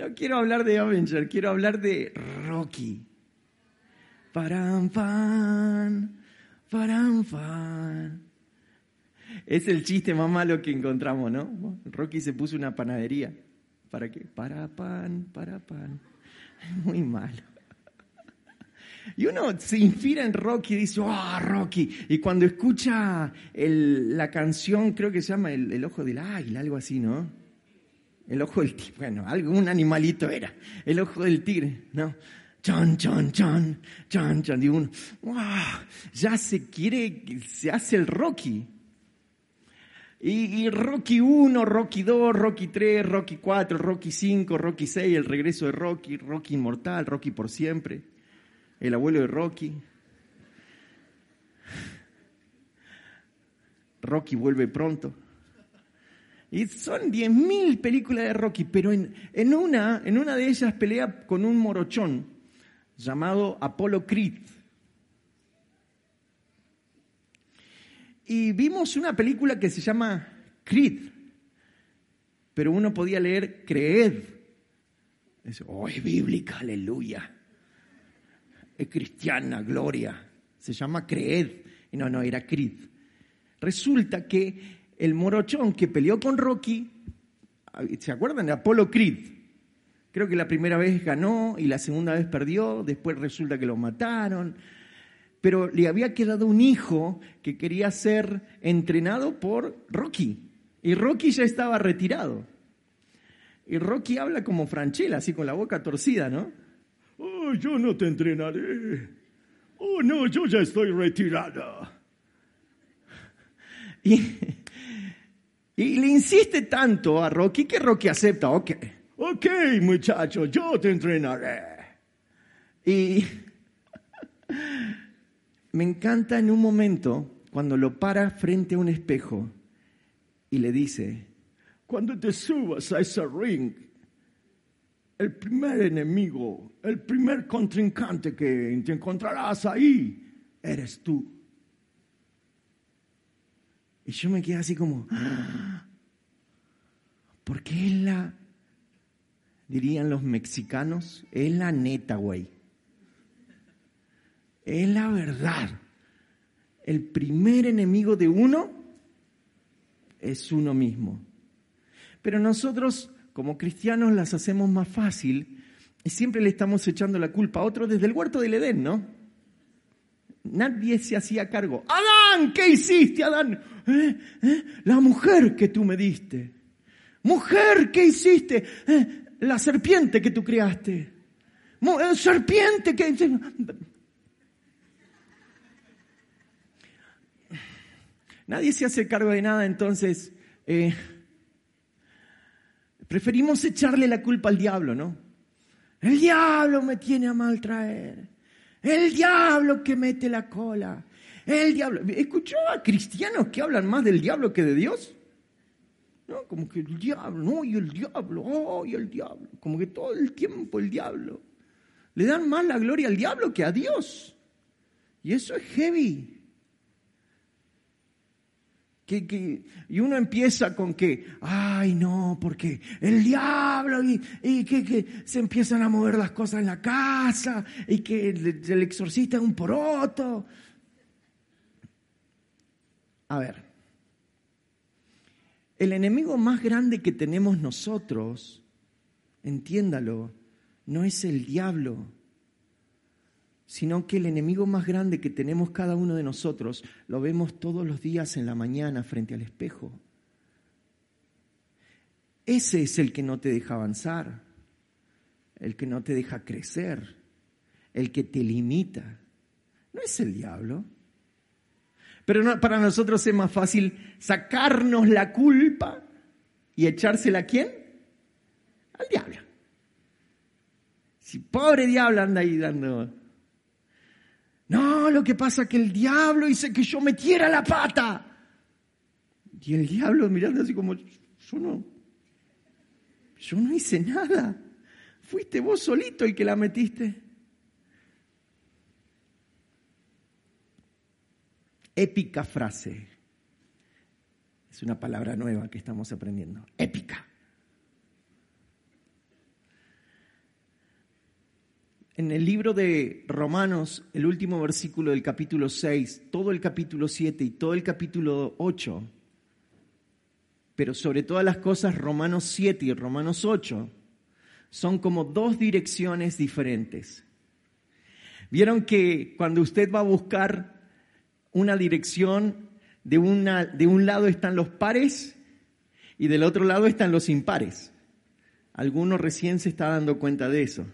No quiero hablar de Avenger, quiero hablar de Rocky. Param, fan, param, fan. Es el chiste más malo que encontramos, ¿no? Rocky se puso una panadería. ¿Para qué? Para pan, para pan. Muy malo. Y uno se inspira en Rocky y dice, ¡ah, Rocky! Y cuando escucha la canción, creo que se llama el, Ojo del Águila, algo así, ¿no? El Ojo del Tigre, bueno, algún animalito era. El Ojo del Tigre, ¿no? Chan, chan, chan, chan, chan. Y uno, Ya se quiere, se hace el Rocky. Y, y, Rocky 1, Rocky 2, Rocky 3, Rocky 4, Rocky 5, Rocky 6, el regreso de Rocky, Rocky inmortal, Rocky por siempre el abuelo de Rocky. Rocky vuelve pronto. Y son 10.000 películas de Rocky, pero en, en, una, en una de ellas pelea con un morochón llamado Apollo Creed. Y vimos una película que se llama Creed, pero uno podía leer Creed. oh, es bíblica, aleluya es cristiana, gloria. Se llama Creed. Y no, no, era Creed. Resulta que el morochón que peleó con Rocky, ¿se acuerdan de Apolo Creed? Creo que la primera vez ganó y la segunda vez perdió, después resulta que lo mataron. Pero le había quedado un hijo que quería ser entrenado por Rocky. Y Rocky ya estaba retirado. Y Rocky habla como Franchella, así con la boca torcida, ¿no? Oh, yo no te entrenaré. Oh, no, yo ya estoy retirada. Y, y le insiste tanto a Rocky que Rocky acepta, ok. Ok, muchacho, yo te entrenaré. Y me encanta en un momento cuando lo para frente a un espejo y le dice, cuando te subas a ese ring el primer enemigo, el primer contrincante que te encontrarás ahí, eres tú. Y yo me quedé así como, porque es la, dirían los mexicanos, es la neta, güey. Es la verdad. El primer enemigo de uno es uno mismo. Pero nosotros como cristianos las hacemos más fácil y siempre le estamos echando la culpa a otro desde el huerto del Edén, ¿no? Nadie se hacía cargo. Adán, ¿qué hiciste, Adán? ¿Eh? ¿Eh? La mujer que tú me diste. Mujer, ¿qué hiciste? ¿Eh? La serpiente que tú criaste. Serpiente que... Nadie se hace cargo de nada, entonces... Preferimos echarle la culpa al diablo, ¿no? El diablo me tiene a maltraer. El diablo que mete la cola. El diablo. ¿Escuchó a cristianos que hablan más del diablo que de Dios? ¿No? Como que el diablo, no, y el diablo, oh, y el diablo. Como que todo el tiempo el diablo. Le dan más la gloria al diablo que a Dios. Y eso es heavy y uno empieza con que, ay no, porque el diablo y, que, se empiezan a mover las cosas en la casa y que el, el exorcista es un poroto. A ver, el enemigo más grande que tenemos nosotros, entiéndalo, no es el diablo, sino que el enemigo más grande que tenemos cada uno de nosotros lo vemos todos los días en la mañana frente al espejo. Ese es el que no te deja avanzar, el que no te deja crecer, el que te limita. No es el diablo. Pero para nosotros es más fácil sacarnos la culpa y echársela a quién? Al diablo. Si pobre diablo anda ahí dando no, lo que pasa es que el diablo dice que yo metiera la pata. Y el diablo mirando así como, yo no, yo no hice nada. Fuiste vos solito el que la metiste. Épica frase. Es una palabra nueva que estamos aprendiendo. Épica. En el libro de Romanos, el último versículo del capítulo 6, todo el capítulo 7 y todo el capítulo 8, pero sobre todas las cosas Romanos 7 y Romanos 8, son como dos direcciones diferentes. Vieron que cuando usted va a buscar una dirección, de, una, de un lado están los pares y del otro lado están los impares. Alguno recién se está dando cuenta de eso.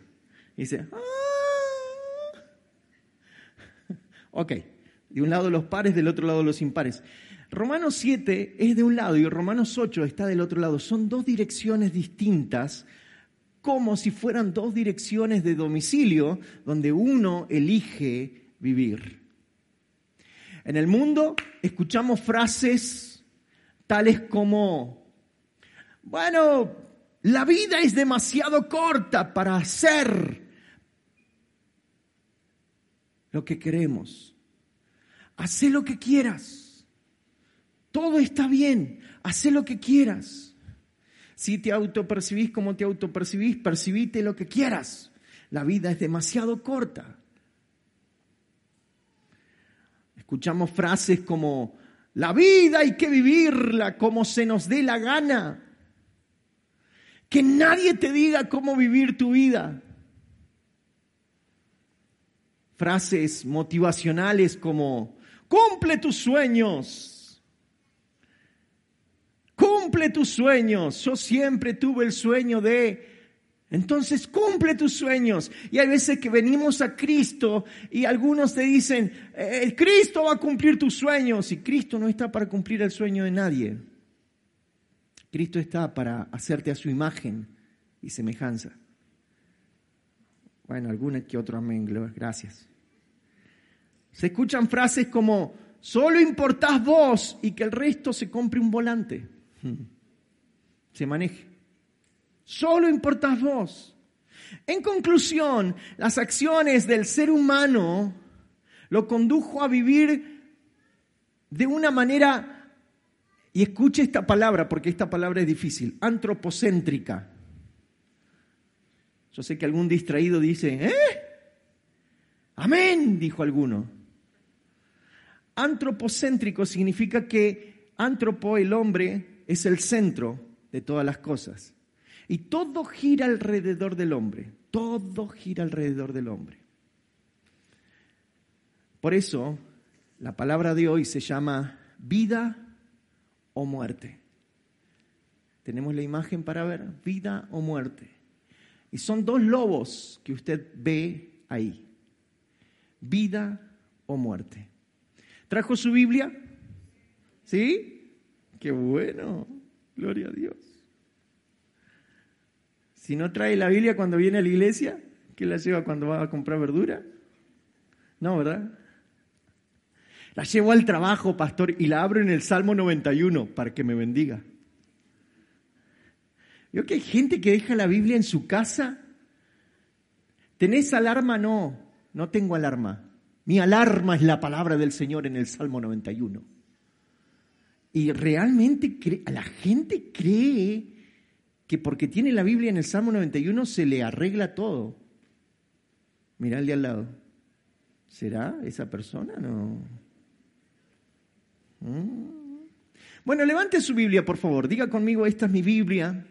dice, ah". Ok, de un lado los pares, del otro lado los impares. Romanos 7 es de un lado y Romanos 8 está del otro lado. Son dos direcciones distintas, como si fueran dos direcciones de domicilio donde uno elige vivir. En el mundo escuchamos frases tales como, bueno, la vida es demasiado corta para hacer lo que queremos. Haz lo que quieras. Todo está bien. Haz lo que quieras. Si te autopercibís como te autopercibís, percibite lo que quieras. La vida es demasiado corta. Escuchamos frases como, la vida hay que vivirla como se nos dé la gana. Que nadie te diga cómo vivir tu vida. Frases motivacionales como, cumple tus sueños. Cumple tus sueños. Yo siempre tuve el sueño de entonces cumple tus sueños. Y hay veces que venimos a Cristo y algunos te dicen, el Cristo va a cumplir tus sueños. Y Cristo no está para cumplir el sueño de nadie. Cristo está para hacerte a su imagen y semejanza. Bueno, alguna que otro amén, gracias. Se escuchan frases como, solo importás vos y que el resto se compre un volante. Se maneje. Solo importas vos. En conclusión, las acciones del ser humano lo condujo a vivir de una manera, y escuche esta palabra porque esta palabra es difícil, antropocéntrica. Yo sé que algún distraído dice, ¿eh? Amén, dijo alguno. Antropocéntrico significa que antropo, el hombre, es el centro de todas las cosas. Y todo gira alrededor del hombre, todo gira alrededor del hombre. Por eso, la palabra de hoy se llama vida o muerte. Tenemos la imagen para ver, vida o muerte. Y son dos lobos que usted ve ahí. Vida o muerte. ¿Trajo su Biblia? ¿Sí? Qué bueno. Gloria a Dios. Si no trae la Biblia cuando viene a la iglesia, ¿qué la lleva cuando va a comprar verdura? No, ¿verdad? La llevo al trabajo, pastor, y la abro en el Salmo 91 para que me bendiga. Yo que hay gente que deja la Biblia en su casa. ¿Tenés alarma? No, no tengo alarma. Mi alarma es la palabra del Señor en el Salmo 91. Y realmente la gente cree que porque tiene la Biblia en el Salmo 91 se le arregla todo. Mirá al lado. ¿Será esa persona? No. Mm. Bueno, levante su Biblia, por favor. Diga conmigo, esta es mi Biblia.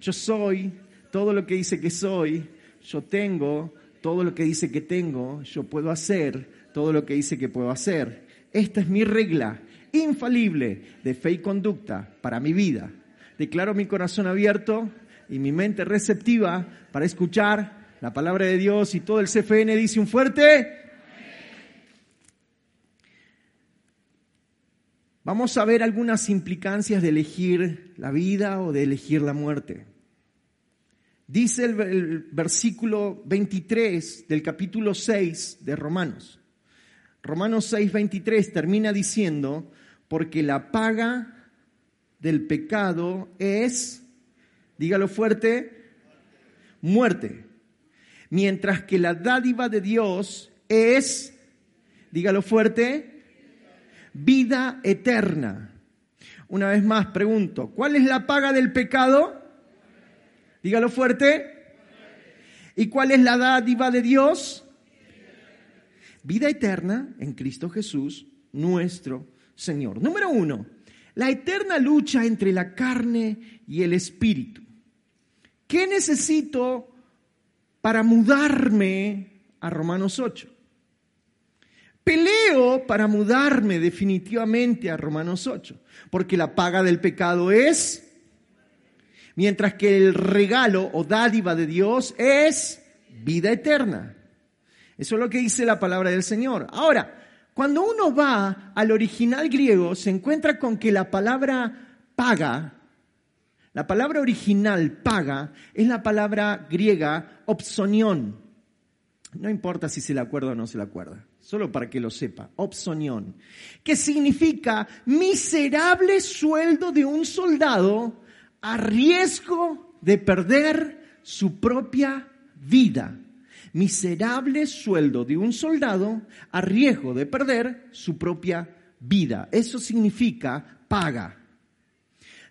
Yo soy todo lo que dice que soy. Yo tengo todo lo que dice que tengo. Yo puedo hacer todo lo que dice que puedo hacer. Esta es mi regla infalible de fe y conducta para mi vida declaro mi corazón abierto y mi mente receptiva para escuchar la palabra de Dios y todo el CFN dice un fuerte. Vamos a ver algunas implicancias de elegir la vida o de elegir la muerte. Dice el, versículo 23 del capítulo 6 de Romanos. Romanos 6, 23 termina diciendo, porque la paga del pecado es, dígalo fuerte, muerte. Mientras que la dádiva de Dios es, dígalo fuerte, vida eterna. Una vez más pregunto, ¿cuál es la paga del pecado? Dígalo fuerte. ¿Y cuál es la dádiva de Dios? Vida eterna en Cristo Jesús, nuestro Señor. Número uno, la eterna lucha entre la carne y el espíritu. ¿Qué necesito para mudarme a Romanos 8? Peleo para mudarme definitivamente a Romanos 8, porque la paga del pecado es, mientras que el regalo o dádiva de Dios es vida eterna. Eso es lo que dice la palabra del Señor. Ahora, cuando uno va al original griego, se encuentra con que la palabra paga, la palabra original paga, es la palabra griega opsonión. No importa si se le acuerda o no se le acuerda solo para que lo sepa, opsonión, que significa miserable sueldo de un soldado a riesgo de perder su propia vida. Miserable sueldo de un soldado a riesgo de perder su propia vida. Eso significa paga.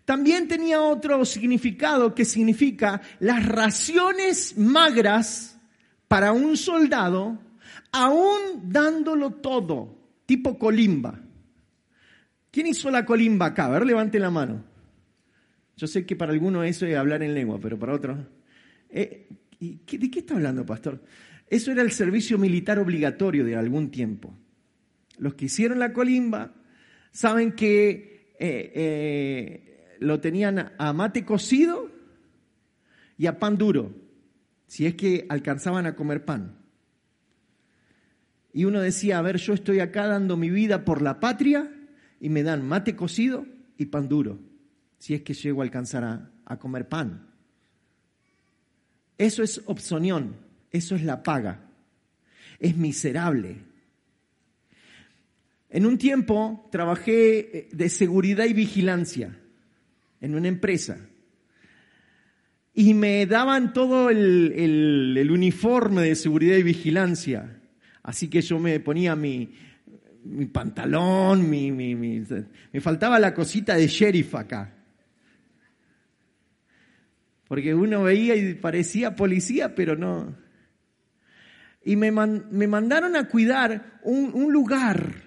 También tenía otro significado que significa las raciones magras para un soldado aún dándolo todo, tipo colimba. ¿Quién hizo la colimba acá? A ver, levante la mano. Yo sé que para algunos eso es hablar en lengua, pero para otros... Eh, ¿De qué está hablando, pastor? Eso era el servicio militar obligatorio de algún tiempo. Los que hicieron la colimba saben que eh, eh, lo tenían a mate cocido y a pan duro, si es que alcanzaban a comer pan. Y uno decía, a ver, yo estoy acá dando mi vida por la patria y me dan mate cocido y pan duro, si es que llego a alcanzar a, comer pan. Eso es opsonión, eso es la paga. Es miserable. En un tiempo trabajé eh, de seguridad y vigilancia en una empresa y me daban todo el uniforme de seguridad y vigilancia Así que yo me ponía mi, pantalón, mi, me faltaba la cosita de sheriff acá. Porque uno veía y parecía policía, pero no. Y me, mandaron a cuidar un, lugar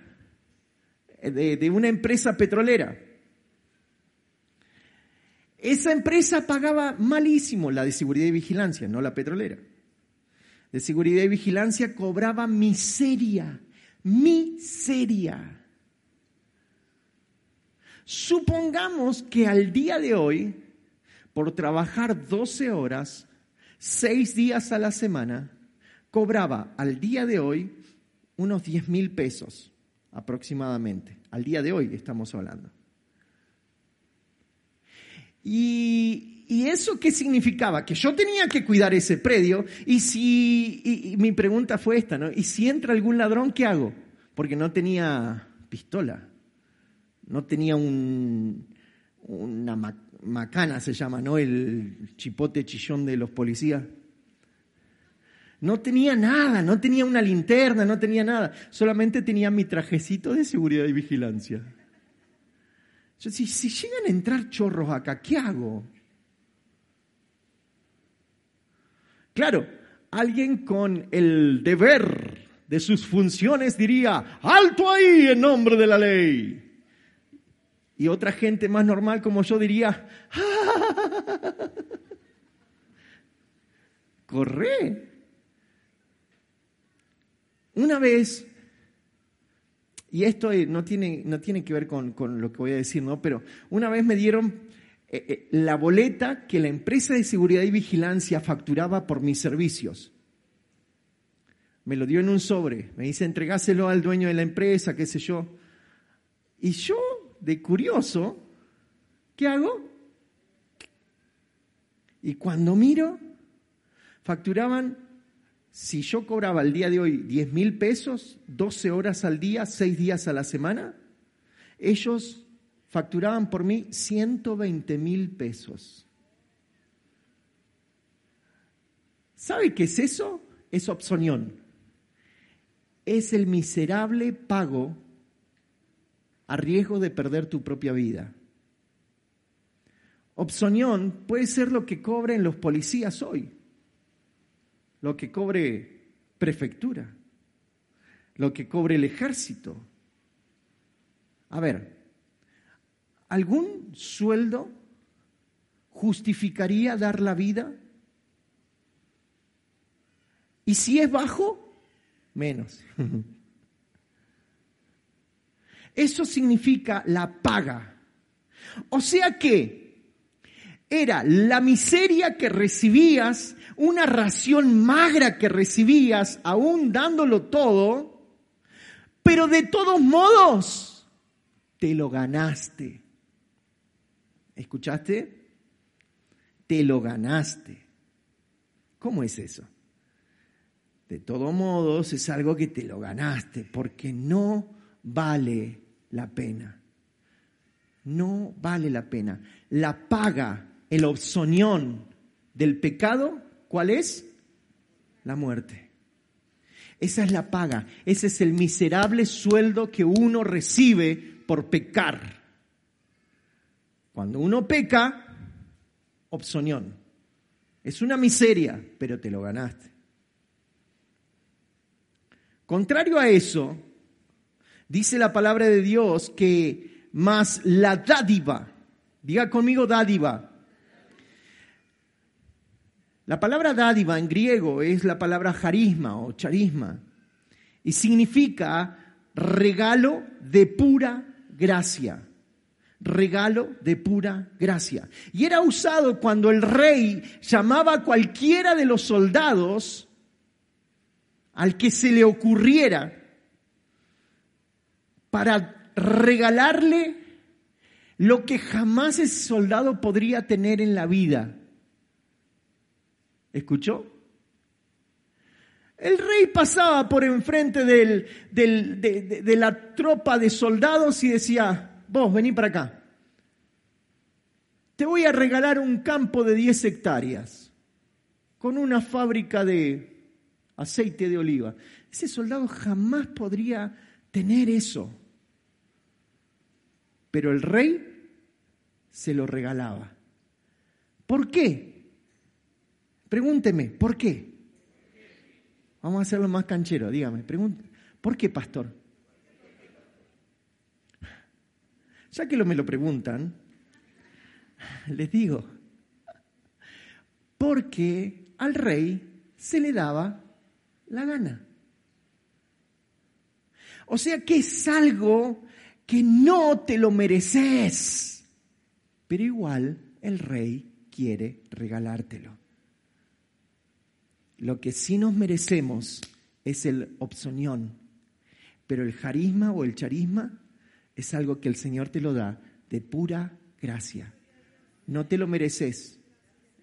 de, de una empresa petrolera. Esa empresa pagaba malísimo la de seguridad y vigilancia, no la petrolera de seguridad y vigilancia cobraba miseria, miseria. Supongamos que al día de hoy, por trabajar 12 horas, 6 días a la semana, cobraba al día de hoy unos 10 mil pesos aproximadamente. Al día de hoy estamos hablando. Y, ¿Y eso qué significaba? Que yo tenía que cuidar ese predio y si, y, mi pregunta fue esta, ¿no? ¿Y si entra algún ladrón, qué hago? Porque no tenía pistola, no tenía un, una macana, se llama, ¿no? El chipote chillón de los policías. No tenía nada, no tenía una linterna, no tenía nada, solamente tenía mi trajecito de seguridad y vigilancia. Yo, si, si llegan a entrar chorros acá, ¿qué hago? Claro, alguien con el deber de sus funciones diría, alto ahí en nombre de la ley. Y otra gente más normal como yo diría, corre. Una vez, y esto no tiene, no tiene que ver con, con, lo que voy a decir, ¿no? Pero una vez me dieron eh, eh, la boleta que la empresa de seguridad y vigilancia facturaba por mis servicios. Me lo dio en un sobre, me dice entregáselo al dueño de la empresa, qué sé yo. Y yo, de curioso, ¿qué hago? Y cuando miro, facturaban, si yo cobraba el día de hoy 10 mil pesos, 12 horas al día, 6 días a la semana, ellos facturaban por mí 120 mil pesos. ¿Sabe qué es eso? Es opsonión. Es el miserable pago a riesgo de perder tu propia vida. Opsonión puede ser lo que cobren los policías hoy. lo que cobre prefectura, lo que cobre el ejército. A ver, ¿algún sueldo justificaría dar la vida? Y si es bajo, menos. Eso significa la paga. O sea que era la miseria que recibías, una ración magra que recibías, aún dándolo todo, pero de todos modos te lo ganaste. ¿Escuchaste? Te lo ganaste. ¿Cómo es eso? De todos modos es algo que te lo ganaste, porque no vale la pena. No vale la pena. La paga, el opsonión del pecado, ¿cuál es? La muerte. Esa es la paga. Ese es el miserable sueldo que uno recibe por pecar. Cuando uno peca, opsonión. Es una miseria, pero te lo ganaste. Contrario a eso, dice la palabra de Dios que más la dádiva, diga conmigo dádiva. La palabra dádiva en griego es la palabra charisma o charisma y significa regalo de pura gracia. Regalo de pura gracia. Y era usado cuando el rey llamaba a cualquiera de los soldados al que se le ocurriera para regalarle lo que jamás ese soldado podría tener en la vida. ¿Escuchó? El rey pasaba por enfrente de, de la tropa de soldados y decía, vos vení para acá. Te voy a regalar un campo de 10 hectáreas con una fábrica de aceite de oliva. Ese soldado jamás podría tener eso. Pero el rey se lo regalaba. ¿Por qué? Pregúnteme, ¿por qué? Vamos a hacerlo más canchero, dígame, ¿por qué, pastor? Ya que lo me lo preguntan, les digo, porque al rey se le daba la gana. O sea que es algo que no te lo mereces, pero igual el rey quiere regalártelo. Lo que sí nos merecemos es el opsonión, pero el carisma o el charisma es algo que el Señor te lo da de pura gracia. No te lo mereces,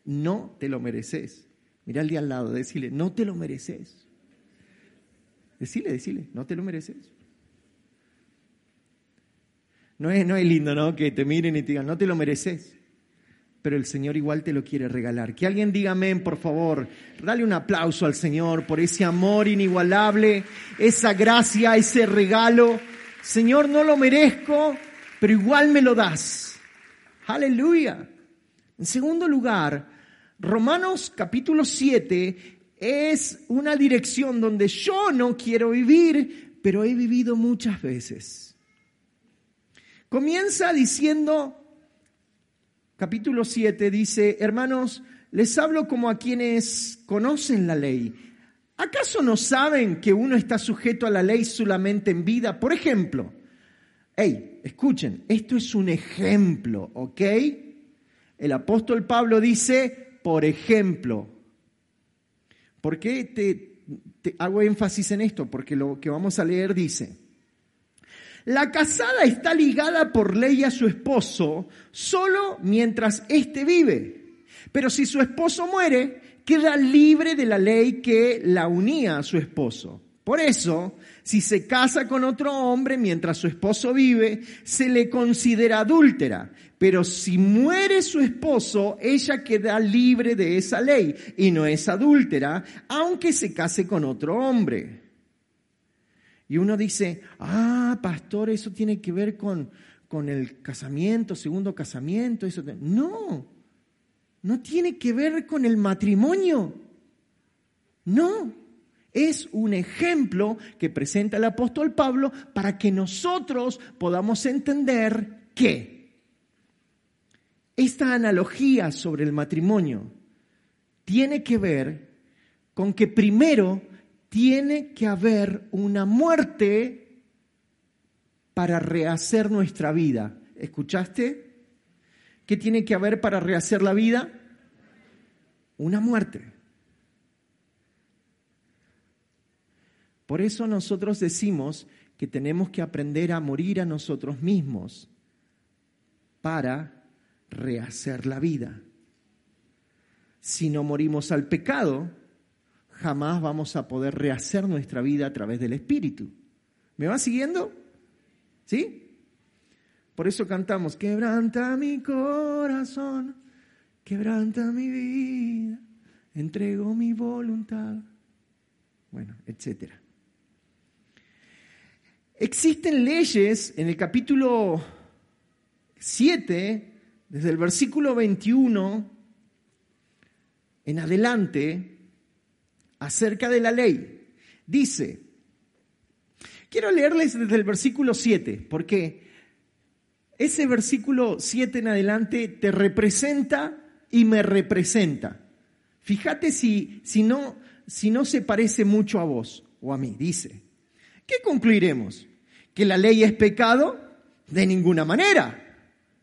no te lo mereces. Mira al de al lado, decirle, no te lo mereces. Decile, decile, no te lo mereces. No es, no es lindo, ¿no? Que te miren y te digan, no te lo mereces. Pero el Señor igual te lo quiere regalar. Que alguien diga amén, por favor. Dale un aplauso al Señor por ese amor inigualable, esa gracia, ese regalo. Señor, no lo merezco, pero igual me lo das. Aleluya. En segundo lugar, Romanos capítulo 7 es una dirección donde yo no quiero vivir, pero he vivido muchas veces. Comienza diciendo, capítulo 7, dice, hermanos, les hablo como a quienes conocen la ley. ¿Acaso no saben que uno está sujeto a la ley solamente en vida? Por ejemplo, hey, escuchen, esto es un ejemplo, ¿ok? El apóstol Pablo dice, por ejemplo. ¿Por qué te, te hago énfasis en esto? Porque lo que vamos a leer dice, la casada está ligada por ley a su esposo solo mientras éste vive. Pero si su esposo muere, queda libre de la ley que la unía a su esposo. Por eso, si se casa con otro hombre mientras su esposo vive, se le considera adúltera. Pero si muere su esposo, ella queda libre de esa ley y no es adúltera, aunque se case con otro hombre. Y uno dice, ah, pastor, eso tiene que ver con, con el casamiento, segundo casamiento. Eso. No, no tiene que ver con el matrimonio. No, es un ejemplo que presenta el apóstol Pablo para que nosotros podamos entender que esta analogía sobre el matrimonio tiene que ver con que primero tiene que haber una muerte para rehacer nuestra vida. ¿Escuchaste? ¿Qué tiene que haber para rehacer la vida? Una muerte. Por eso nosotros decimos que tenemos que aprender a morir a nosotros mismos para rehacer la vida. Si no morimos al pecado, jamás vamos a poder rehacer nuestra vida a través del Espíritu. ¿Me va siguiendo? ¿Sí? Por eso cantamos, quebranta mi corazón, quebranta mi vida, entrego mi voluntad. Bueno, etcétera. Existen leyes en el capítulo 7, desde el versículo 21 en adelante, acerca de la ley. Dice, quiero leerles desde el versículo 7, porque ese versículo 7 en adelante te representa y me representa. Fíjate si, si, no, si no se parece mucho a vos o a mí. Dice, ¿qué concluiremos? ¿Que la ley es pecado? De ninguna manera.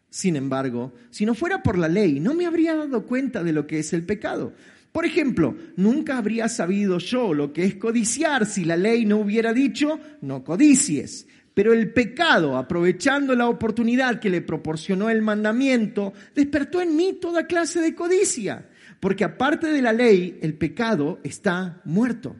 Sin embargo, si no fuera por la ley, no me habría dado cuenta de lo que es el pecado. Por ejemplo, nunca habría sabido yo lo que es codiciar si la ley no hubiera dicho, no codicies. Pero el pecado, aprovechando la oportunidad que le proporcionó el mandamiento, despertó en mí toda clase de codicia. Porque aparte de la ley, el pecado está muerto.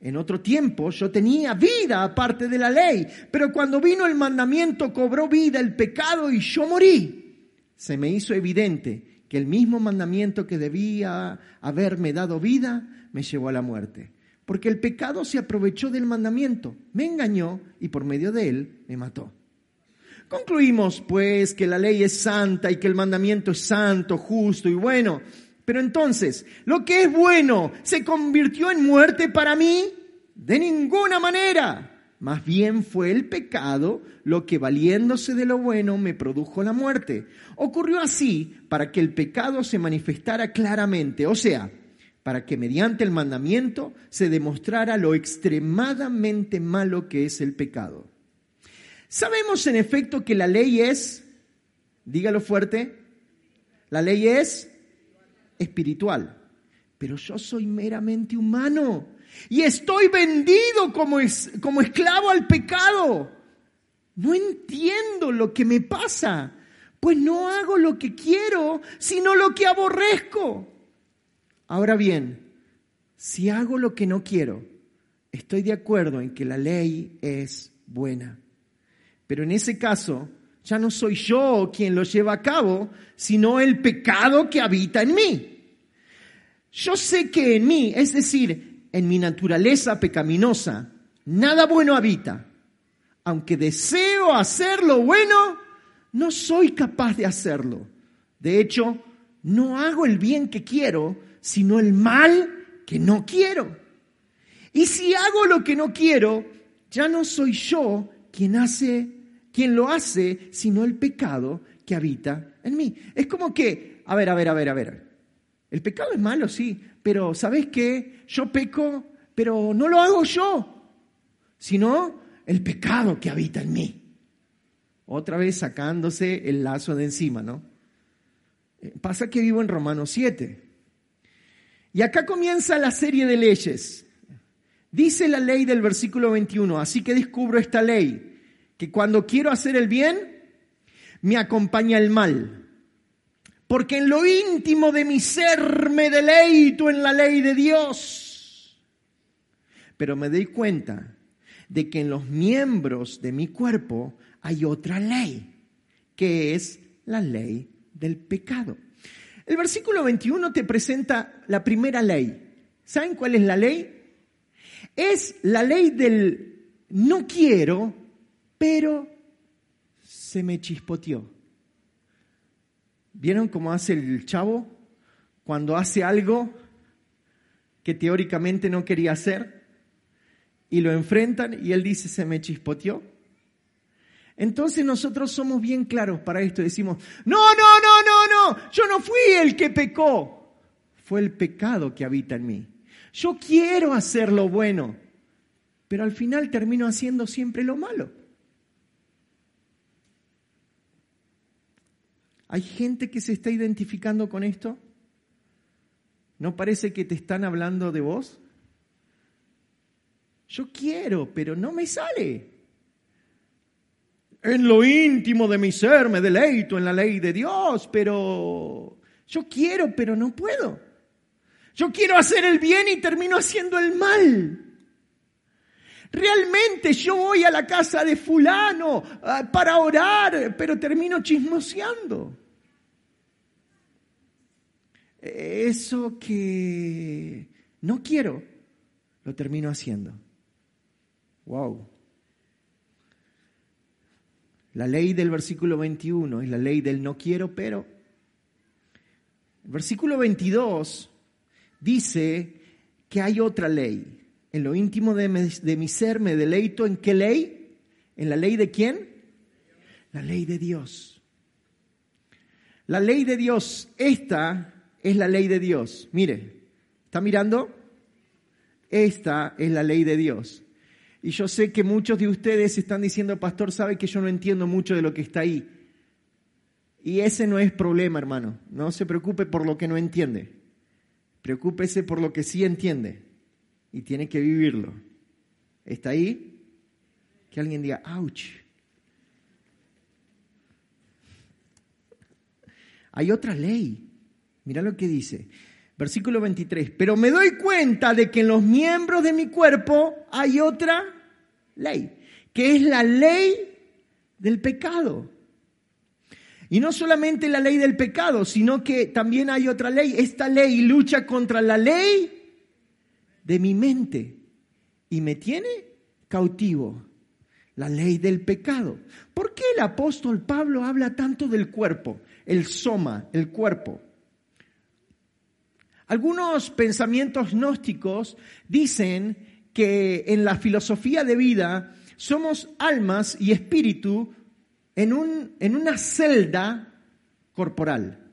En otro tiempo yo tenía vida aparte de la ley, pero cuando vino el mandamiento cobró vida el pecado y yo morí. Se me hizo evidente el mismo mandamiento que debía haberme dado vida me llevó a la muerte. Porque el pecado se aprovechó del mandamiento, me engañó y por medio de él me mató. Concluimos pues que la ley es santa y que el mandamiento es santo, justo y bueno. Pero entonces, ¿lo que es bueno se convirtió en muerte para mí? De ninguna manera. Más bien fue el pecado lo que valiéndose de lo bueno me produjo la muerte. Ocurrió así para que el pecado se manifestara claramente, o sea, para que mediante el mandamiento se demostrara lo extremadamente malo que es el pecado. Sabemos en efecto que la ley es, dígalo fuerte, la ley es espiritual, pero yo soy meramente humano y estoy vendido como, como esclavo al pecado. No entiendo lo que me pasa, pues no hago lo que quiero, sino lo que aborrezco. Ahora bien, si hago lo que no quiero, estoy de acuerdo en que la ley es buena. Pero en ese caso, ya no soy yo quien lo lleva a cabo, sino el pecado que habita en mí. Yo sé que en mí, es decir, en mi naturaleza pecaminosa, nada bueno habita. Aunque deseo hacer lo bueno, no soy capaz de hacerlo. De hecho, no hago el bien que quiero, sino el mal que no quiero. Y si hago lo que no quiero, ya no soy yo quien hace, quien lo hace, sino el pecado que habita en mí. Es como que, a ver, a ver, a ver, a ver. El pecado es malo, sí, pero ¿sabes qué? Yo peco, pero no lo hago yo, sino el pecado que habita en mí. Otra vez sacándose el lazo de encima, ¿no? Eh, pasa que vivo en Romanos 7. Y acá comienza la serie de leyes. Dice la ley del versículo 21, así que descubro esta ley, que cuando quiero hacer el bien, me acompaña el mal porque en lo íntimo de mi ser me deleito en la ley de Dios. Pero me doy cuenta de que en los miembros de mi cuerpo hay otra ley, que es la ley del pecado. El versículo 21 te presenta la primera ley. ¿Saben cuál es la ley? Es la ley del no quiero, pero se me chispoteó. ¿Vieron cómo hace el chavo? Cuando hace algo que teóricamente no quería hacer y lo enfrentan y él dice, se me chispoteó. Entonces nosotros somos bien claros para esto decimos, no, no, no, no, no, yo no fui el que pecó, fue el pecado que habita en mí. Yo quiero hacer lo bueno, pero al final termino haciendo siempre lo malo. ¿Hay gente que se está identificando con esto? ¿No parece que te están hablando de vos? Yo quiero, pero no me sale. En lo íntimo de mi ser me deleito en la ley de Dios, pero yo quiero, pero no puedo. Yo quiero hacer el bien y termino haciendo el mal. Realmente yo voy a la casa de fulano ah, para orar, pero termino chismoseando. Eso que no quiero, lo termino haciendo. Wow. La ley del versículo 21 es la ley del no quiero, pero. El versículo 22 dice que hay otra ley. En lo íntimo de mi, ser me deleito en qué ley? ¿En la ley de quién? La ley de Dios. La ley de Dios, esta es la ley de Dios. Mire, ¿está mirando? Esta es la ley de Dios. Y yo sé que muchos de ustedes están diciendo, pastor, sabe que yo no entiendo mucho de lo que está ahí. Y ese no es problema, hermano. No se preocupe por lo que no entiende. Preocúpese por lo que sí entiende. Y tiene que vivirlo. ¿Está ahí? Que alguien diga, ouch. Hay otra ley. Mira lo que dice. Versículo 23. Pero me doy cuenta de que en los miembros de mi cuerpo hay otra ley, que es la ley del pecado. Y no solamente la ley del pecado, sino que también hay otra ley. Esta ley lucha contra la ley de mi mente y me tiene cautivo. La ley del pecado. ¿Por qué el apóstol Pablo habla tanto del cuerpo? El soma, el cuerpo. Algunos pensamientos gnósticos dicen que en la filosofía de vida somos almas y espíritu en, un, en una celda corporal,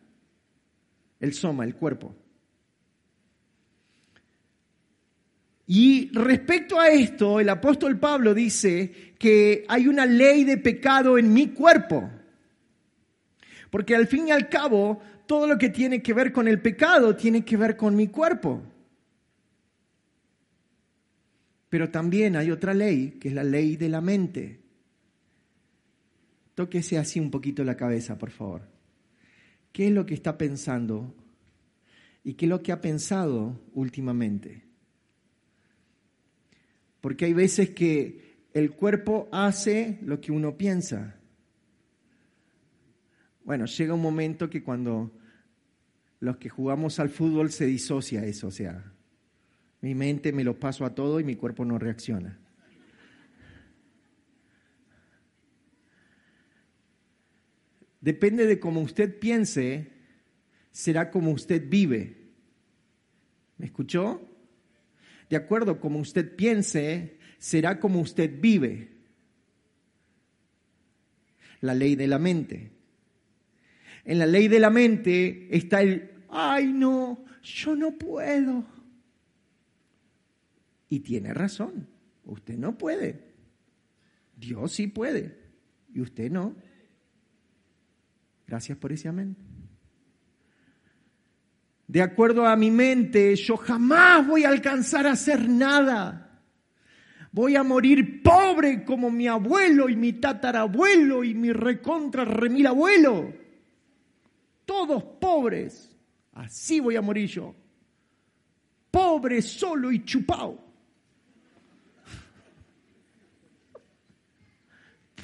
el soma, el cuerpo. Y respecto a esto, el apóstol Pablo dice que hay una ley de pecado en mi cuerpo. Porque al fin y al cabo, todo lo que tiene que ver con el pecado tiene que ver con mi cuerpo. Pero también hay otra ley, que es la ley de la mente. Tóquese así un poquito la cabeza, por favor. ¿Qué es lo que está pensando? ¿Y qué es lo que ha pensado últimamente? Porque hay veces que el cuerpo hace lo que uno piensa. Bueno, llega un momento que cuando los que jugamos al fútbol se disocia eso, o sea, mi mente me lo paso a todo y mi cuerpo no reacciona. Depende de cómo usted piense, será como usted vive. ¿Me escuchó? De acuerdo como usted piense, será como usted vive. La ley de la mente. En la ley de la mente está el, ay no, yo no puedo. Y tiene razón, usted no puede. Dios sí puede y usted no. Gracias por ese amén. De acuerdo a mi mente, yo jamás voy a alcanzar a hacer nada. Voy a morir pobre como mi abuelo y mi tatarabuelo y mi recontra remil abuelo. Todos pobres. Así voy a morir yo. Pobre, solo y chupado.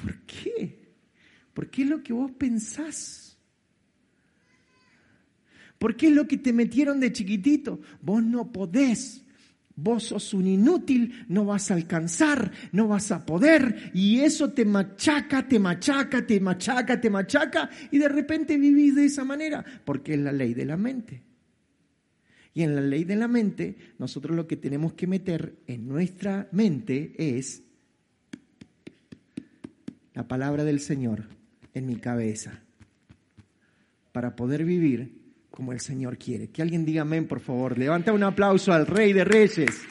¿Por qué? Porque es lo que vos pensás. Porque es lo que te metieron de chiquitito. Vos no podés. Vos sos un inútil, no vas a alcanzar, no vas a poder. Y eso te machaca, te machaca, te machaca, te machaca. Y de repente vivís de esa manera. Porque es la ley de la mente. Y en la ley de la mente, nosotros lo que tenemos que meter en nuestra mente es la palabra del Señor en mi cabeza para poder vivir como el Señor quiere. Que alguien diga amén, por favor. Levanta un aplauso al Rey de Reyes.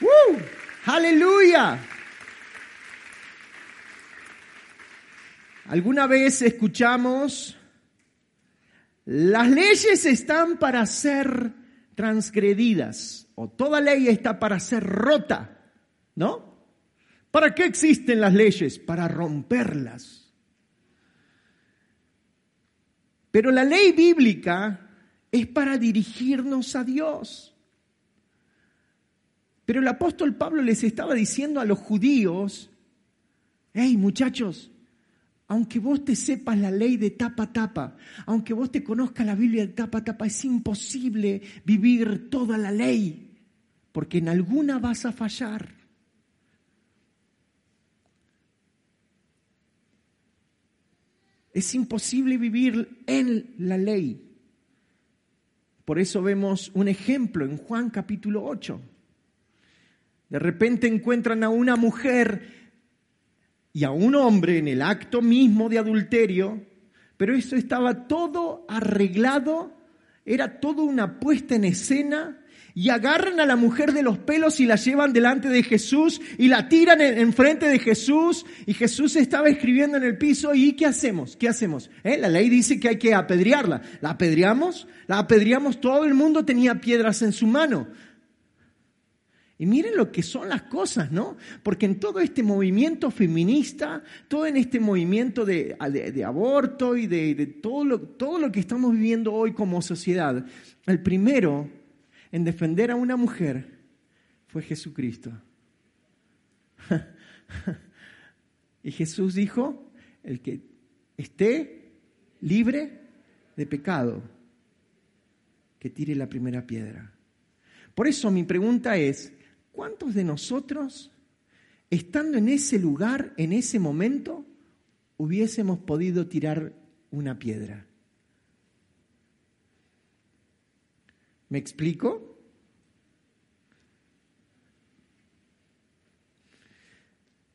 ¡Uh! ¡Aleluya! ¿Alguna vez escuchamos, las leyes están para ser transgredidas o toda ley está para ser rota? ¿No? ¿Para qué existen las leyes? Para romperlas. Pero la ley bíblica es para dirigirnos a Dios. Pero el apóstol Pablo les estaba diciendo a los judíos, hey muchachos, aunque vos te sepas la ley de tapa a tapa, aunque vos te conozcas la Biblia de tapa a tapa, es imposible vivir toda la ley, porque en alguna vas a fallar. Es imposible vivir en la ley. Por eso vemos un ejemplo en Juan capítulo 8. De repente encuentran a una mujer y a un hombre en el acto mismo de adulterio, pero eso estaba todo arreglado, era toda una puesta en escena y agarran a la mujer de los pelos y la llevan delante de Jesús y la tiran enfrente de Jesús y Jesús estaba escribiendo en el piso y ¿qué hacemos? ¿Qué hacemos? ¿Eh? La ley dice que hay que apedrearla. ¿La apedreamos? La apedreamos, todo el mundo tenía piedras en su mano. Y miren lo que son las cosas, ¿no? Porque en todo este movimiento feminista, todo en este movimiento de, aborto y de, de todo, lo, todo lo que estamos viviendo hoy como sociedad, el primero en defender a una mujer fue Jesucristo. y Jesús dijo, el que esté libre de pecado, que tire la primera piedra. Por eso mi pregunta es, ¿cuántos de nosotros, estando en ese lugar, en ese momento, hubiésemos podido tirar una piedra? ¿Me explico?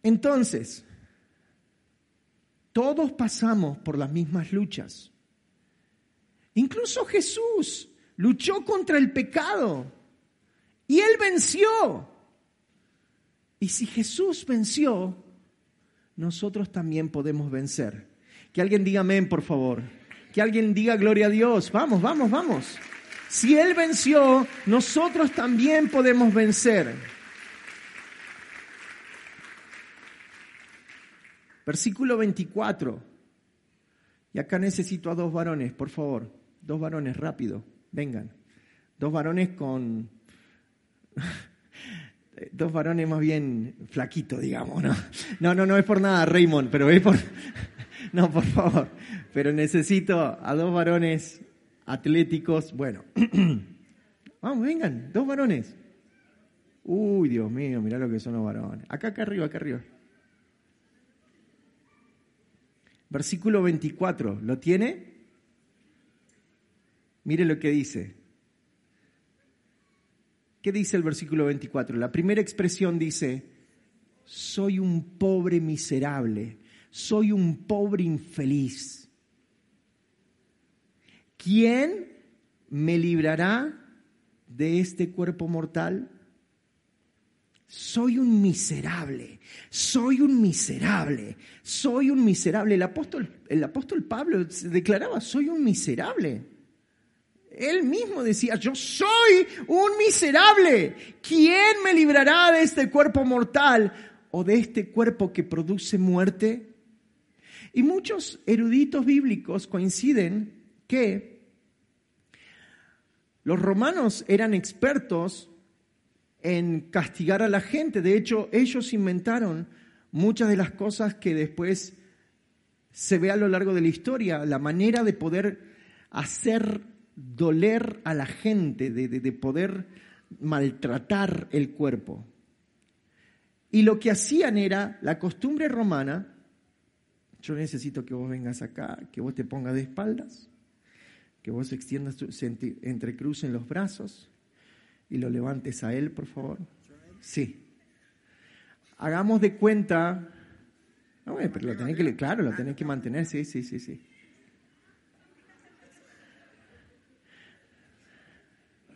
Entonces, todos pasamos por las mismas luchas. Incluso Jesús luchó contra el pecado y él venció. Y si Jesús venció, nosotros también podemos vencer. Que alguien diga amén, por favor. Que alguien diga gloria a Dios. Vamos, vamos, vamos. Si Él venció, nosotros también podemos vencer. Versículo 24. Y acá necesito a dos varones, por favor. Dos varones, rápido. Vengan. Dos varones con... Dos varones más bien flaquitos, digamos, ¿no? No, no, no es por nada, Raymond, pero es por... No, por favor. Pero necesito a dos varones atléticos. Bueno, vamos, vengan, dos varones. Uy, Dios mío, mirá lo que son los varones. Acá, acá arriba, acá arriba. Versículo 24, ¿lo tiene? Mire lo que dice. ¿Qué dice el versículo 24? La primera expresión dice, soy un pobre miserable, soy un pobre infeliz. ¿Quién me librará de este cuerpo mortal? Soy un miserable, soy un miserable, soy un miserable. El apóstol, el apóstol Pablo declaraba, soy un miserable. Él mismo decía, yo soy un miserable. ¿Quién me librará de este cuerpo mortal o de este cuerpo que produce muerte? Y muchos eruditos bíblicos coinciden que los romanos eran expertos en castigar a la gente. De hecho, ellos inventaron muchas de las cosas que después se ve a lo largo de la historia, la manera de poder hacer doler a la gente, de, poder maltratar el cuerpo. Y lo que hacían era, la costumbre romana, yo necesito que vos vengas acá, que vos te pongas de espaldas, que vos extiendas, tu, se entrecrucen los brazos y lo levantes a Él, por favor. Sí. Hagamos de cuenta. No, pero lo tenés que, claro, lo tenés que mantener, sí, sí, sí, sí.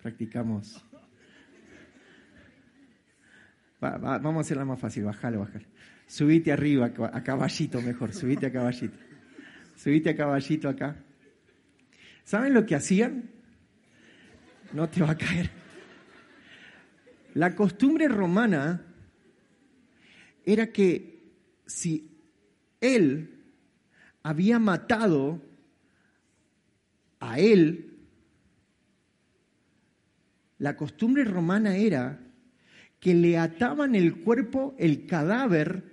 Practicamos. vamos a hacerla más fácil, bajalo, bajalo. Subite arriba, a caballito mejor, subite a caballito. Subite a caballito acá. ¿Saben lo que hacían? No te va a caer. La costumbre romana era que si él había matado a él, la costumbre romana era que le ataban el cuerpo, el cadáver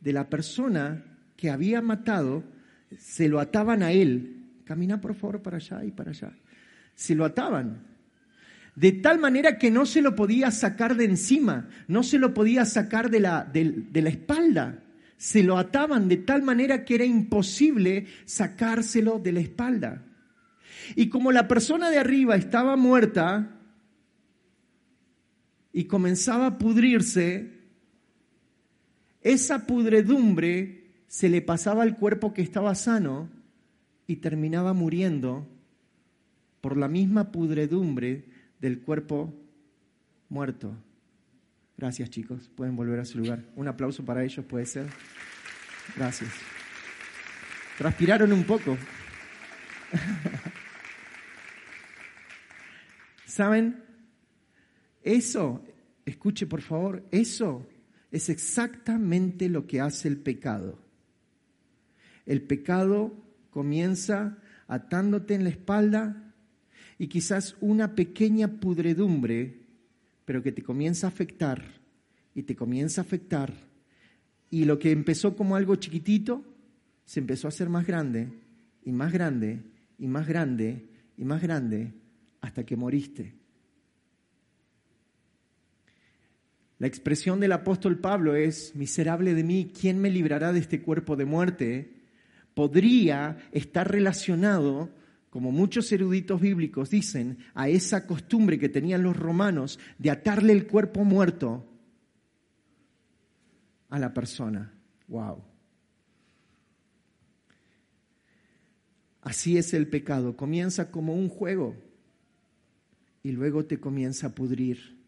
de la persona que había matado, se lo ataban a él. Camina por favor para allá y para allá. Se lo ataban. De tal manera que no se lo podía sacar de encima, no se lo podía sacar de la, de la espalda. Se lo ataban de tal manera que era imposible sacárselo de la espalda. Y como la persona de arriba estaba muerta y comenzaba a pudrirse, esa pudredumbre se le pasaba al cuerpo que estaba sano y terminaba muriendo por la misma pudredumbre del cuerpo muerto. Gracias chicos, pueden volver a su lugar. Un aplauso para ellos puede ser. Gracias. Transpiraron un poco. ¿Saben? Eso, escuche por favor, eso es exactamente lo que hace el pecado. El pecado comienza atándote en la espalda y quizás una pequeña pudredumbre, pero que te comienza a afectar y te comienza a afectar. Y lo que empezó como algo chiquitito, se empezó a hacer más grande y más grande y más grande y más grande hasta que moriste. La expresión del apóstol Pablo es, miserable de mí, ¿quién me librará de este cuerpo de muerte? Podría estar relacionado, como muchos eruditos bíblicos dicen, a esa costumbre que tenían los romanos de atarle el cuerpo muerto a la persona. Wow. Así es el pecado. Comienza como un juego y luego te comienza a pudrir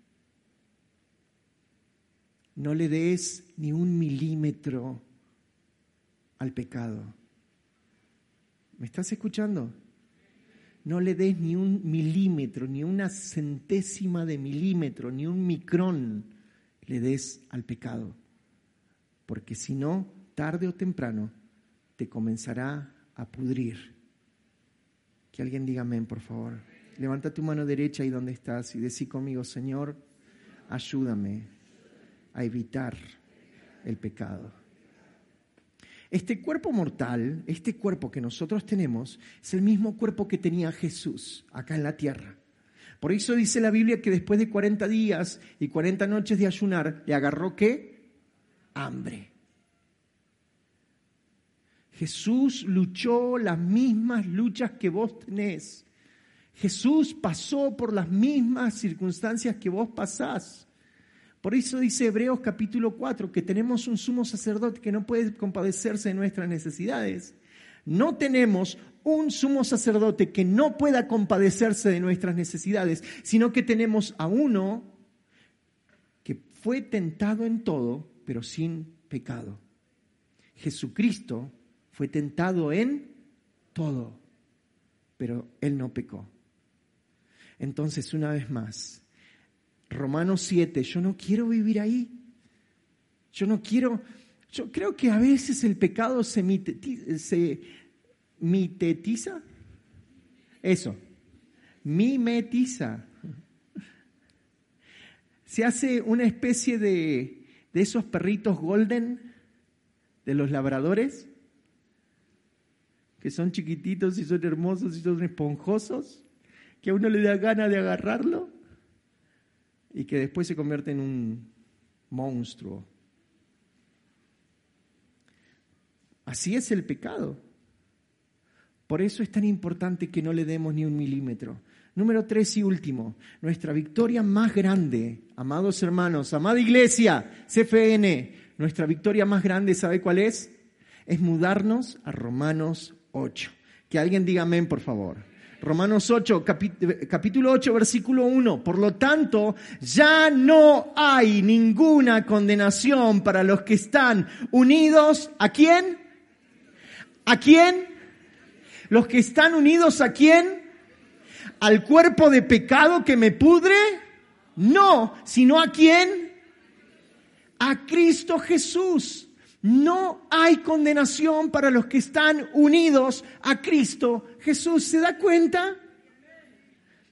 no le des ni un milímetro al pecado. ¿Me estás escuchando? No le des ni un milímetro, ni una centésima de milímetro, ni un micrón le des al pecado. Porque si no, tarde o temprano, te comenzará a pudrir. Que alguien diga amén, por favor. Levanta tu mano derecha ahí donde estás y decí conmigo, Señor, ayúdame a evitar el pecado. Este cuerpo mortal, este cuerpo que nosotros tenemos, es el mismo cuerpo que tenía Jesús acá en la tierra. Por eso dice la Biblia que después de 40 días y 40 noches de ayunar, le agarró qué? Hambre. Jesús luchó las mismas luchas que vos tenés. Jesús pasó por las mismas circunstancias que vos pasás. Por eso dice Hebreos capítulo 4 que tenemos un sumo sacerdote que no puede compadecerse de nuestras necesidades. No tenemos un sumo sacerdote que no pueda compadecerse de nuestras necesidades, sino que tenemos a uno que fue tentado en todo, pero sin pecado. Jesucristo fue tentado en todo, pero él no pecó. Entonces, una vez más, Romanos 7, yo no quiero vivir ahí. Yo no quiero, yo creo que a veces el pecado se, mitetiza. Eso, mimetiza. Se hace una especie de, de esos perritos golden de los labradores, que son chiquititos y son hermosos y son esponjosos, que a uno le da gana de agarrarlo y que después se convierte en un monstruo. Así es el pecado. Por eso es tan importante que no le demos ni un milímetro. Número tres y último, nuestra victoria más grande, amados hermanos, amada iglesia, CFN, nuestra victoria más grande, ¿sabe cuál es? Es mudarnos a Romanos 8. Que alguien diga amén, por favor. Romanos 8, capítulo 8, versículo 1. Por lo tanto, ya no hay ninguna condenación para los que están unidos. ¿A quién? ¿A quién? Los que están unidos a quién? ¿Al cuerpo de pecado que me pudre? No, sino a quién? A Cristo Jesús. No hay condenación para los que están unidos a Cristo Jesús. ¿Se da cuenta?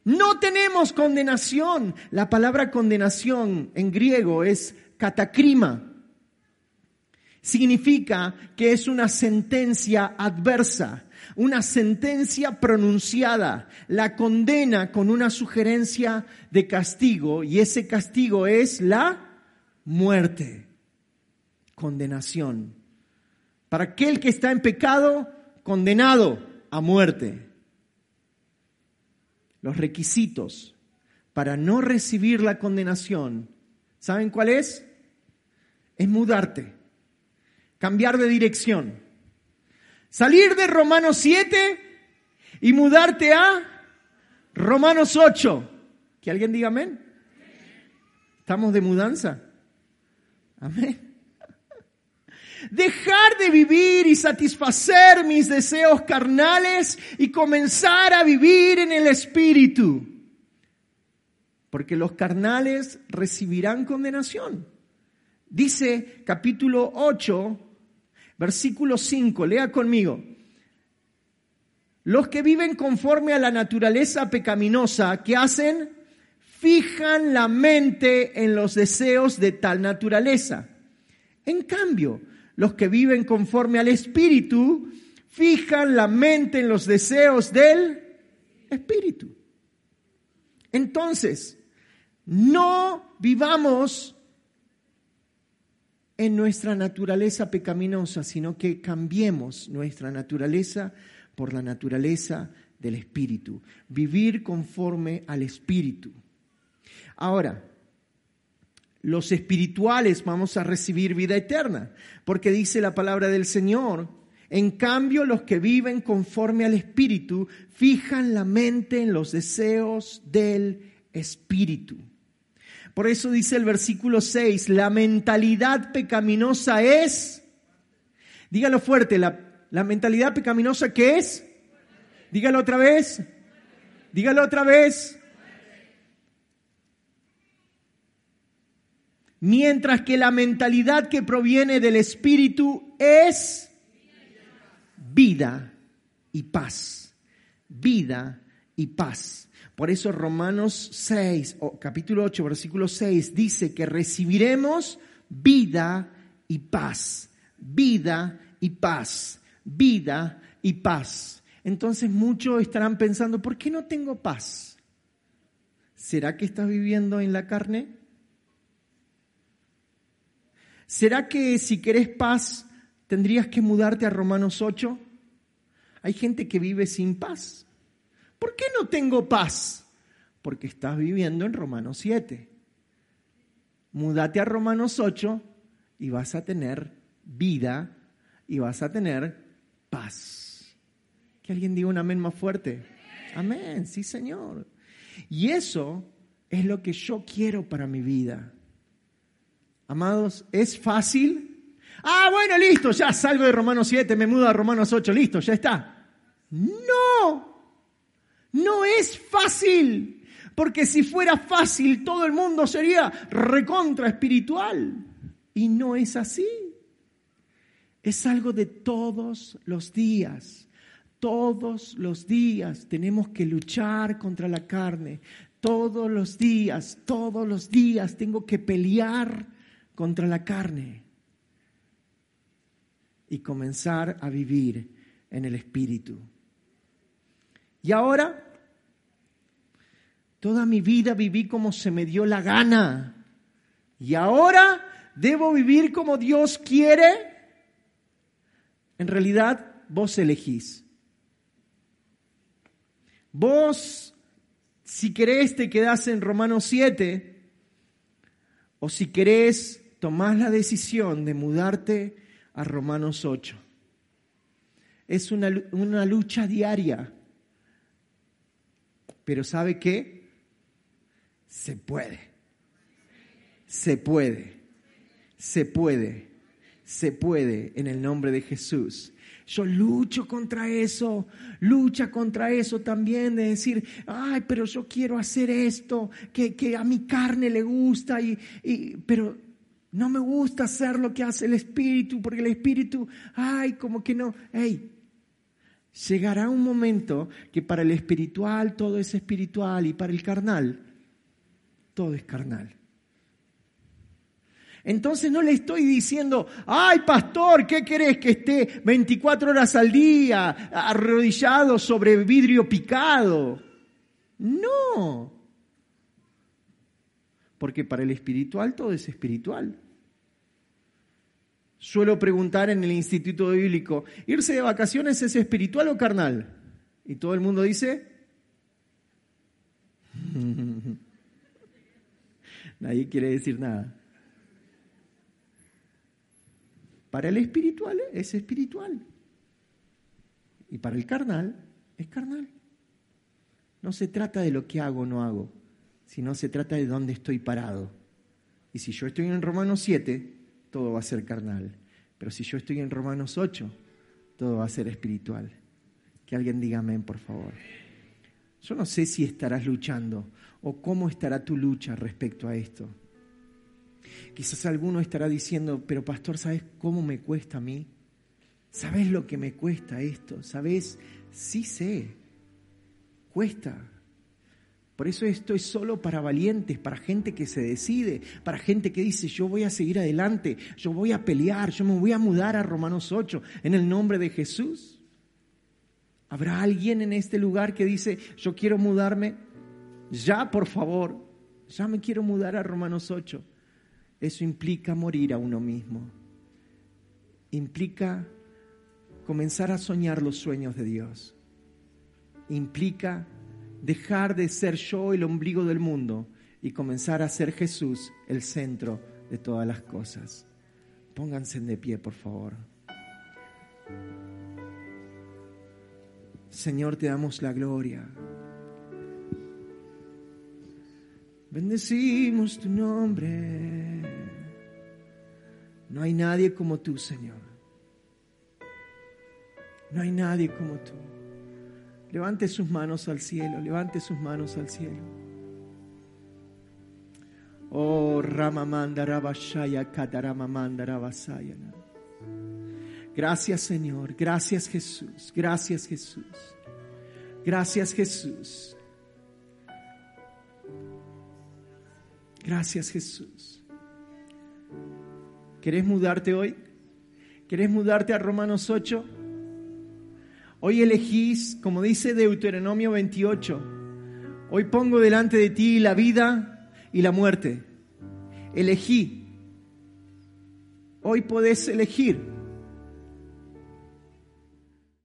No tenemos condenación. La palabra condenación en griego es katakrima. Significa que es una sentencia adversa, una sentencia pronunciada, la condena con una sugerencia de castigo y ese castigo es la muerte condenación. Para aquel que está en pecado, condenado a muerte. Los requisitos para no recibir la condenación, ¿saben cuál es? Es mudarte, cambiar de dirección, salir de Romanos 7 y mudarte a Romanos 8. ¿Que alguien diga amén? ¿Estamos de mudanza? Amén. Dejar de vivir y satisfacer mis deseos carnales y comenzar a vivir en el Espíritu. Porque los carnales recibirán condenación. Dice capítulo 8, versículo 5, lea conmigo. Los que viven conforme a la naturaleza pecaminosa, ¿qué hacen? Fijan la mente en los deseos de tal naturaleza. En cambio, los que viven conforme al Espíritu fijan la mente en los deseos del Espíritu. Entonces, no vivamos en nuestra naturaleza pecaminosa, sino que cambiemos nuestra naturaleza por la naturaleza del Espíritu. Vivir conforme al Espíritu. Ahora, los espirituales vamos a recibir vida eterna, porque dice la palabra del Señor. En cambio, los que viven conforme al Espíritu fijan la mente en los deseos del Espíritu. Por eso dice el versículo 6, la mentalidad pecaminosa es, dígalo fuerte, la, la mentalidad pecaminosa ¿qué es? Dígalo otra vez, dígalo otra vez, mientras que la mentalidad que proviene del Espíritu es vida y paz. Vida y paz. Por eso Romanos 6, o capítulo 8, versículo 6, dice que recibiremos vida y paz. Vida y paz. Vida y paz. Entonces muchos estarán pensando, ¿por qué no tengo paz? ¿Será que estás viviendo en la carne? ¿Será que si querés paz tendrías que mudarte a Romanos 8? Hay gente que vive sin paz. ¿Por qué no tengo paz? Porque estás viviendo en Romanos 7. Múdate a Romanos 8 y vas a tener vida y vas a tener paz. Que alguien diga un amén más fuerte. Amén, sí Señor. Y eso es lo que yo quiero para mi vida. Amados, ¿es fácil? Ah, bueno, listo, ya salgo de Romanos 7, me mudo a Romanos 8, listo, ya está. No, no es fácil, porque si fuera fácil todo el mundo sería recontra espiritual. Y no es así. Es algo de todos los días. Todos los días tenemos que luchar contra la carne. Todos los días, todos los días tengo que pelear contra la carne y comenzar a vivir en el Espíritu. Y ahora, toda mi vida viví como se me dio la gana. Y ahora debo vivir como Dios quiere. En realidad, vos elegís. Vos, si querés, te quedás en Romanos 7, o si querés, tomás la decisión de mudarte a Romanos 8. Es una, una lucha diaria. Pero ¿sabe qué? Se puede. Se puede. Se puede. Se puede en el nombre de Jesús. Yo lucho contra eso, lucha contra eso también de decir, ay, pero yo quiero hacer esto, que, que a mi carne le gusta, y, y, pero no me gusta hacer lo que hace el Espíritu, porque el Espíritu, ay, como que no, hey, llegará un momento que para el espiritual todo es espiritual y para el carnal todo es carnal. Entonces no le estoy diciendo, ay pastor, ¿qué querés que esté 24 horas al día arrodillado sobre vidrio picado? No. Porque para el espiritual todo es espiritual. Suelo preguntar en el instituto bíblico, ¿irse de vacaciones es espiritual o carnal? Y todo el mundo dice, nadie quiere decir nada. Para el espiritual es espiritual. Y para el carnal es carnal. No se trata de lo que hago o no hago, sino se trata de dónde estoy parado. Y si yo estoy en Romanos 7, todo va a ser carnal. Pero si yo estoy en Romanos 8, todo va a ser espiritual. Que alguien diga amén, por favor. Yo no sé si estarás luchando o cómo estará tu lucha respecto a esto. Quizás alguno estará diciendo, pero pastor, ¿sabes cómo me cuesta a mí? ¿Sabes lo que me cuesta esto? ¿Sabes? Sí sé, cuesta. Por eso esto es solo para valientes, para gente que se decide, para gente que dice, yo voy a seguir adelante, yo voy a pelear, yo me voy a mudar a Romanos 8 en el nombre de Jesús. ¿Habrá alguien en este lugar que dice, yo quiero mudarme? Ya, por favor, ya me quiero mudar a Romanos 8. Eso implica morir a uno mismo. Implica comenzar a soñar los sueños de Dios. Implica dejar de ser yo el ombligo del mundo y comenzar a ser Jesús el centro de todas las cosas. Pónganse de pie, por favor. Señor, te damos la gloria. Bendecimos tu nombre. No hay nadie como tú, Señor. No hay nadie como tú. Levante sus manos al cielo, levante sus manos al cielo. Oh, Ramamanda Rabashaya Kataramamanda Rabasayana. Gracias, Señor. Gracias, Jesús. Gracias, Jesús. Gracias, Jesús. Gracias Jesús. ¿Querés mudarte hoy? ¿Querés mudarte a Romanos 8? Hoy elegís, como dice Deuteronomio 28, hoy pongo delante de ti la vida y la muerte. Elegí. Hoy podés elegir